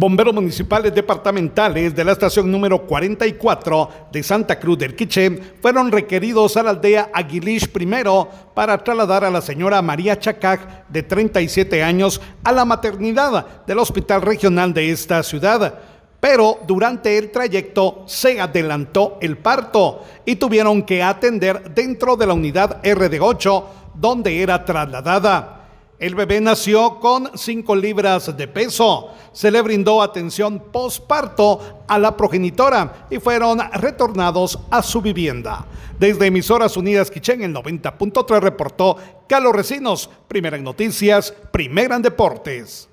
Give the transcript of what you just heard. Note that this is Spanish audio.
Bomberos municipales departamentales de la estación número 44 de Santa Cruz del Quiché fueron requeridos a la aldea Aguilish primero para trasladar a la señora María Chacac, de 37 años, a la maternidad del hospital regional de esta ciudad pero durante el trayecto se adelantó el parto y tuvieron que atender dentro de la unidad RD8 donde era trasladada. El bebé nació con 5 libras de peso. Se le brindó atención postparto a la progenitora y fueron retornados a su vivienda. Desde Emisoras Unidas Quichén, el 90.3 reportó Carlos Recinos, primera en noticias, primera en deportes.